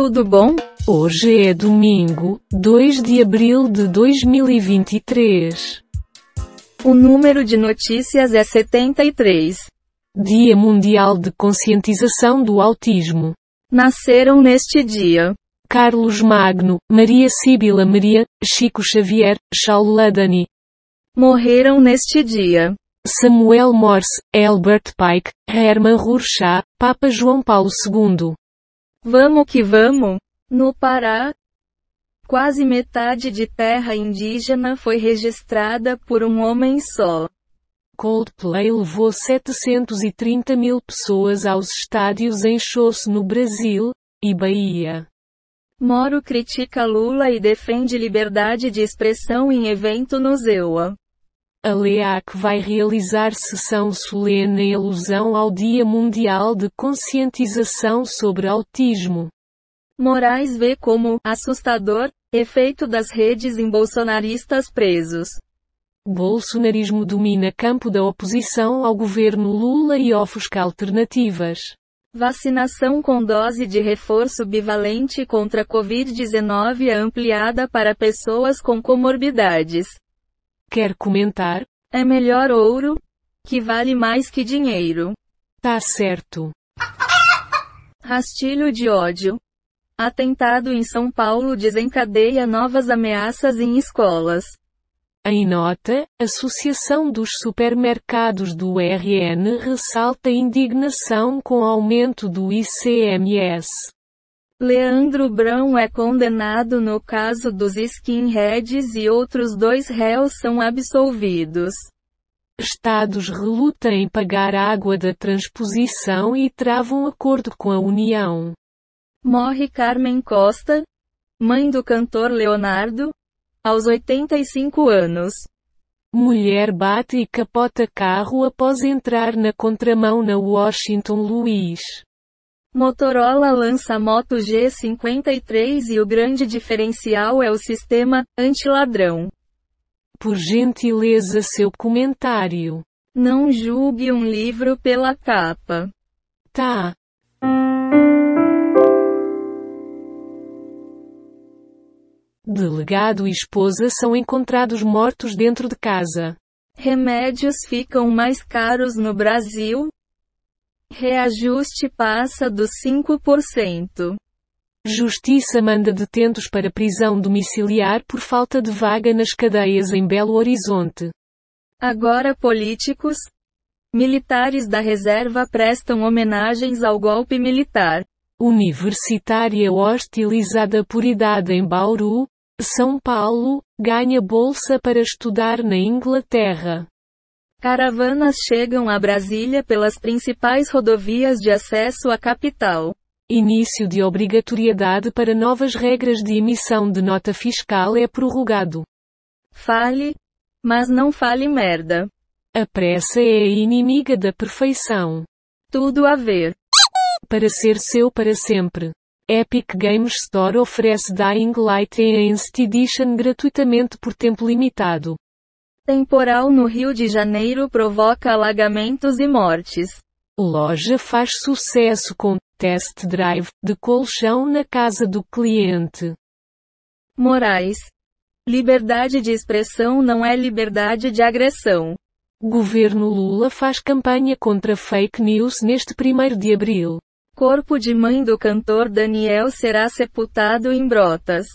Tudo bom? Hoje é domingo, 2 de abril de 2023. O número de notícias é 73. Dia Mundial de Conscientização do Autismo. Nasceram neste dia Carlos Magno, Maria Síbila Maria, Chico Xavier, Shaul Ladani. Morreram neste dia Samuel Morse, Albert Pike, Hermann Rorschach, Papa João Paulo II. Vamos que vamos! No Pará, quase metade de terra indígena foi registrada por um homem só. Coldplay levou 730 mil pessoas aos estádios em shows no Brasil e Bahia. Moro critica Lula e defende liberdade de expressão em evento no Zewa. A LEAC vai realizar sessão solene em alusão ao Dia Mundial de Conscientização sobre Autismo. Moraes vê como assustador efeito das redes em bolsonaristas presos. Bolsonarismo domina campo da oposição ao governo Lula e ofusca alternativas. Vacinação com dose de reforço bivalente contra Covid-19 ampliada para pessoas com comorbidades. Quer comentar? É melhor ouro, que vale mais que dinheiro. Tá certo. Rastilho de ódio. Atentado em São Paulo desencadeia novas ameaças em escolas. Em nota, Associação dos Supermercados do RN ressalta indignação com aumento do ICMS. Leandro Brão é condenado no caso dos skinheads e outros dois réus são absolvidos. Estados relutam em pagar água da transposição e travam acordo com a União. Morre Carmen Costa, mãe do cantor Leonardo, aos 85 anos. Mulher bate e capota carro após entrar na contramão na Washington Luiz. Motorola lança Moto G53 e o grande diferencial é o sistema anti-ladrão. Por gentileza seu comentário. Não julgue um livro pela capa. Tá. Delegado e esposa são encontrados mortos dentro de casa. Remédios ficam mais caros no Brasil? Reajuste passa dos 5%. Justiça manda detentos para prisão domiciliar por falta de vaga nas cadeias em Belo Horizonte. Agora políticos, militares da reserva prestam homenagens ao golpe militar. Universitária hostilizada por idade em Bauru, São Paulo, ganha bolsa para estudar na Inglaterra. Caravanas chegam a Brasília pelas principais rodovias de acesso à capital. Início de obrigatoriedade para novas regras de emissão de nota fiscal é prorrogado. Fale, mas não fale merda. A pressa é a inimiga da perfeição. Tudo a ver. Para ser seu para sempre. Epic Games Store oferece Dying Light Enhanced Edition gratuitamente por tempo limitado. Temporal no Rio de Janeiro provoca alagamentos e mortes. Loja faz sucesso com test drive de colchão na casa do cliente. Moraes. Liberdade de expressão não é liberdade de agressão. Governo Lula faz campanha contra fake news neste 1 de abril. Corpo de mãe do cantor Daniel será sepultado em Brotas.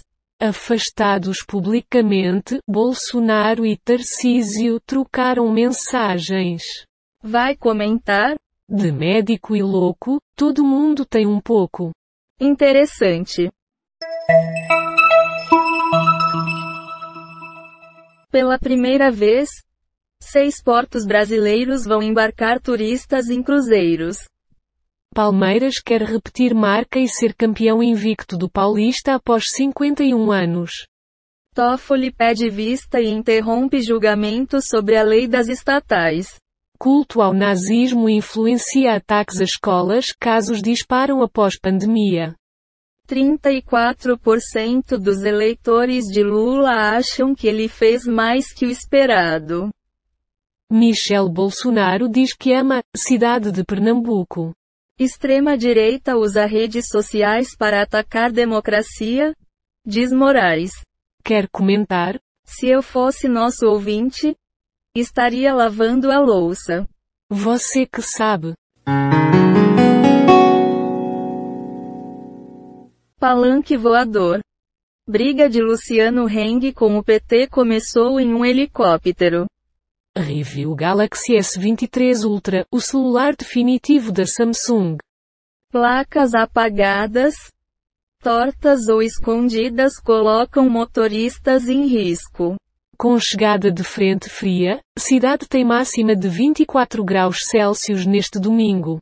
Afastados publicamente, Bolsonaro e Tarcísio trocaram mensagens. Vai comentar? De médico e louco, todo mundo tem um pouco. Interessante. Pela primeira vez, seis portos brasileiros vão embarcar turistas em cruzeiros. Palmeiras quer repetir marca e ser campeão invicto do Paulista após 51 anos. Toffoli pede vista e interrompe julgamento sobre a lei das estatais. Culto ao nazismo influencia ataques a escolas, casos disparam após pandemia. 34% dos eleitores de Lula acham que ele fez mais que o esperado. Michel Bolsonaro diz que ama cidade de Pernambuco. Extrema-direita usa redes sociais para atacar democracia? Diz Moraes. Quer comentar? Se eu fosse nosso ouvinte, estaria lavando a louça. Você que sabe. Palanque voador. Briga de Luciano Heng com o PT começou em um helicóptero. Review Galaxy S23 Ultra, o celular definitivo da Samsung. Placas apagadas, tortas ou escondidas colocam motoristas em risco. Com chegada de frente fria, cidade tem máxima de 24 graus Celsius neste domingo.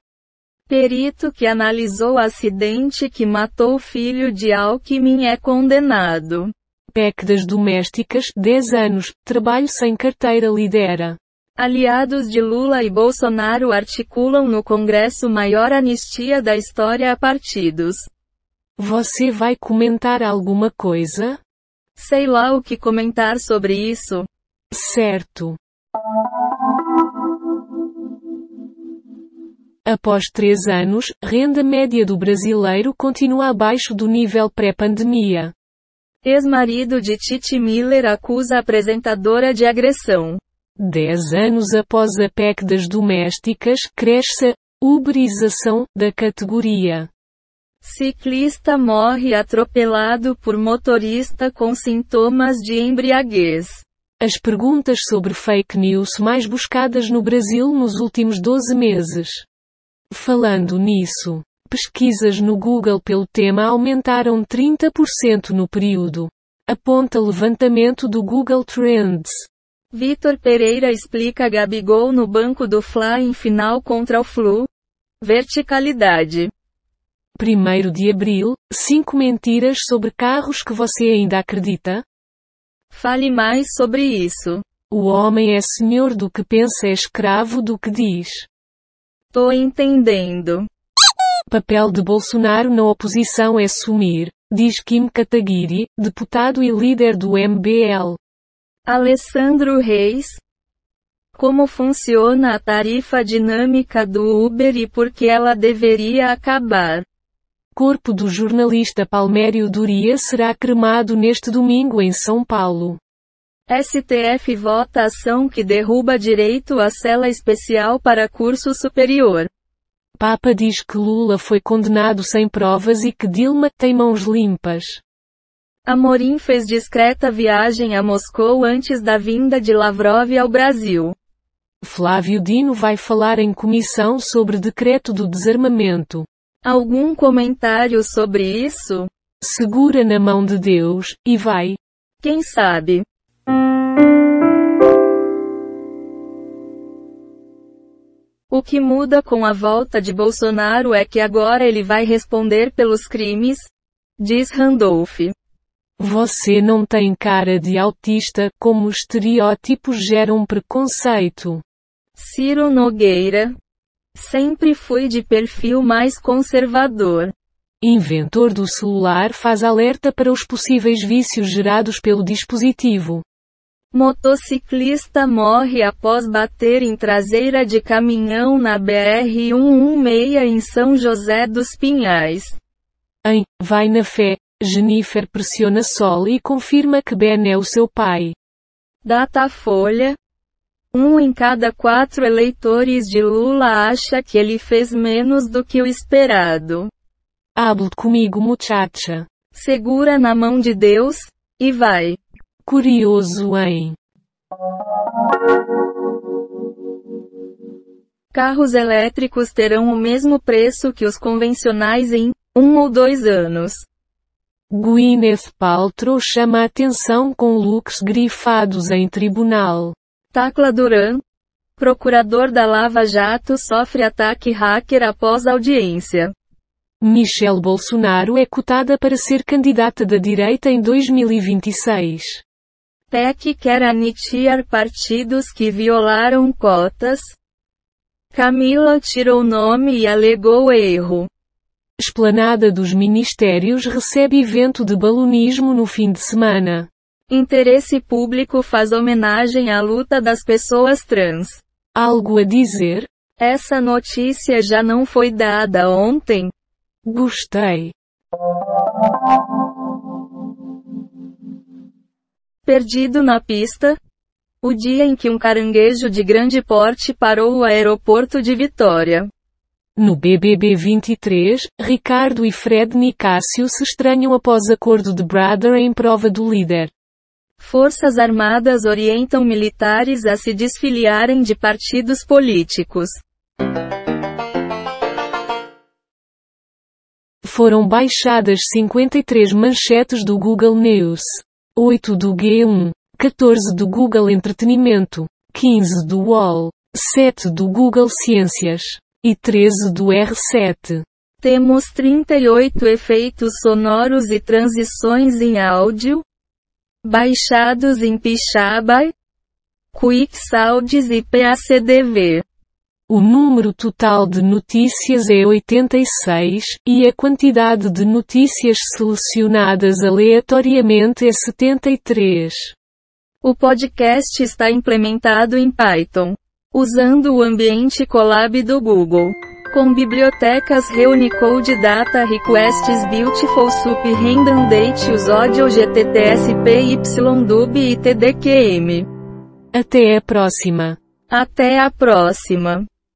Perito que analisou acidente que matou filho de Alckmin é condenado. PEC das domésticas, 10 anos, trabalho sem carteira lidera. Aliados de Lula e Bolsonaro articulam no Congresso maior anistia da história a partidos. Você vai comentar alguma coisa? Sei lá o que comentar sobre isso. Certo. Após três anos, renda média do brasileiro continua abaixo do nível pré-pandemia. Ex-marido de Titi Miller acusa a apresentadora de agressão. Dez anos após a PEC das domésticas, cresce a uberização da categoria. Ciclista morre atropelado por motorista com sintomas de embriaguez. As perguntas sobre fake news mais buscadas no Brasil nos últimos 12 meses. Falando nisso, pesquisas no Google pelo tema aumentaram 30% no período. Aponta levantamento do Google Trends. Vitor Pereira explica Gabigol no banco do Fla em final contra o Flu. Verticalidade. 1 de abril, 5 mentiras sobre carros que você ainda acredita? Fale mais sobre isso. O homem é senhor do que pensa é escravo do que diz. Tô entendendo. Papel de Bolsonaro na oposição é sumir, diz Kim Kataguiri, deputado e líder do MBL. Alessandro Reis. Como funciona a tarifa dinâmica do Uber e por que ela deveria acabar? Corpo do jornalista Palmério Duria será cremado neste domingo em São Paulo. STF vota ação que derruba direito à cela especial para curso superior. Papa diz que Lula foi condenado sem provas e que Dilma tem mãos limpas. Amorim fez discreta viagem a Moscou antes da vinda de Lavrov ao Brasil. Flávio Dino vai falar em comissão sobre decreto do desarmamento. Algum comentário sobre isso? Segura na mão de Deus, e vai. Quem sabe? O que muda com a volta de Bolsonaro é que agora ele vai responder pelos crimes, diz Randolph. Você não tem cara de autista, como estereótipos geram preconceito. Ciro Nogueira, Sempre fui de perfil mais conservador. Inventor do celular faz alerta para os possíveis vícios gerados pelo dispositivo. Motociclista morre após bater em traseira de caminhão na BR-116 em São José dos Pinhais. Em Vai na Fé, Jennifer pressiona Sol e confirma que Ben é o seu pai. Datafolha, um em cada quatro eleitores de Lula acha que ele fez menos do que o esperado. Hable comigo, muchacha. Segura na mão de Deus, e vai. Curioso, hein? Carros elétricos terão o mesmo preço que os convencionais em um ou dois anos. Gwyneth Paltrow chama atenção com looks grifados em tribunal. Tacla Duran, procurador da Lava Jato sofre ataque hacker após audiência. Michelle Bolsonaro é cotada para ser candidata da direita em 2026. PEC quer anistiar partidos que violaram cotas. Camila tirou nome e alegou erro. Esplanada dos Ministérios recebe evento de balonismo no fim de semana. Interesse público faz homenagem à luta das pessoas trans. Algo a dizer? Essa notícia já não foi dada ontem? Gostei. Perdido na pista? O dia em que um caranguejo de grande porte parou o aeroporto de Vitória. No BBB 23, Ricardo e Fred Nicásio se estranham após acordo de Brother em prova do líder. Forças Armadas orientam militares a se desfiliarem de partidos políticos. Foram baixadas 53 manchetes do Google News, 8 do G1, 14 do Google Entretenimento, 15 do UOL, 7 do Google Ciências e 13 do R7. Temos 38 efeitos sonoros e transições em áudio, baixados em Pixabay, QuickSounds e PACDV. O número total de notícias é 86, e a quantidade de notícias selecionadas aleatoriamente é 73. O podcast está implementado em Python, usando o ambiente Colab do Google. Com bibliotecas Reunicode Data Requests Beautiful Sup Random Date Use Audio GTTSP YDub e TDQM. Até a próxima. Até a próxima.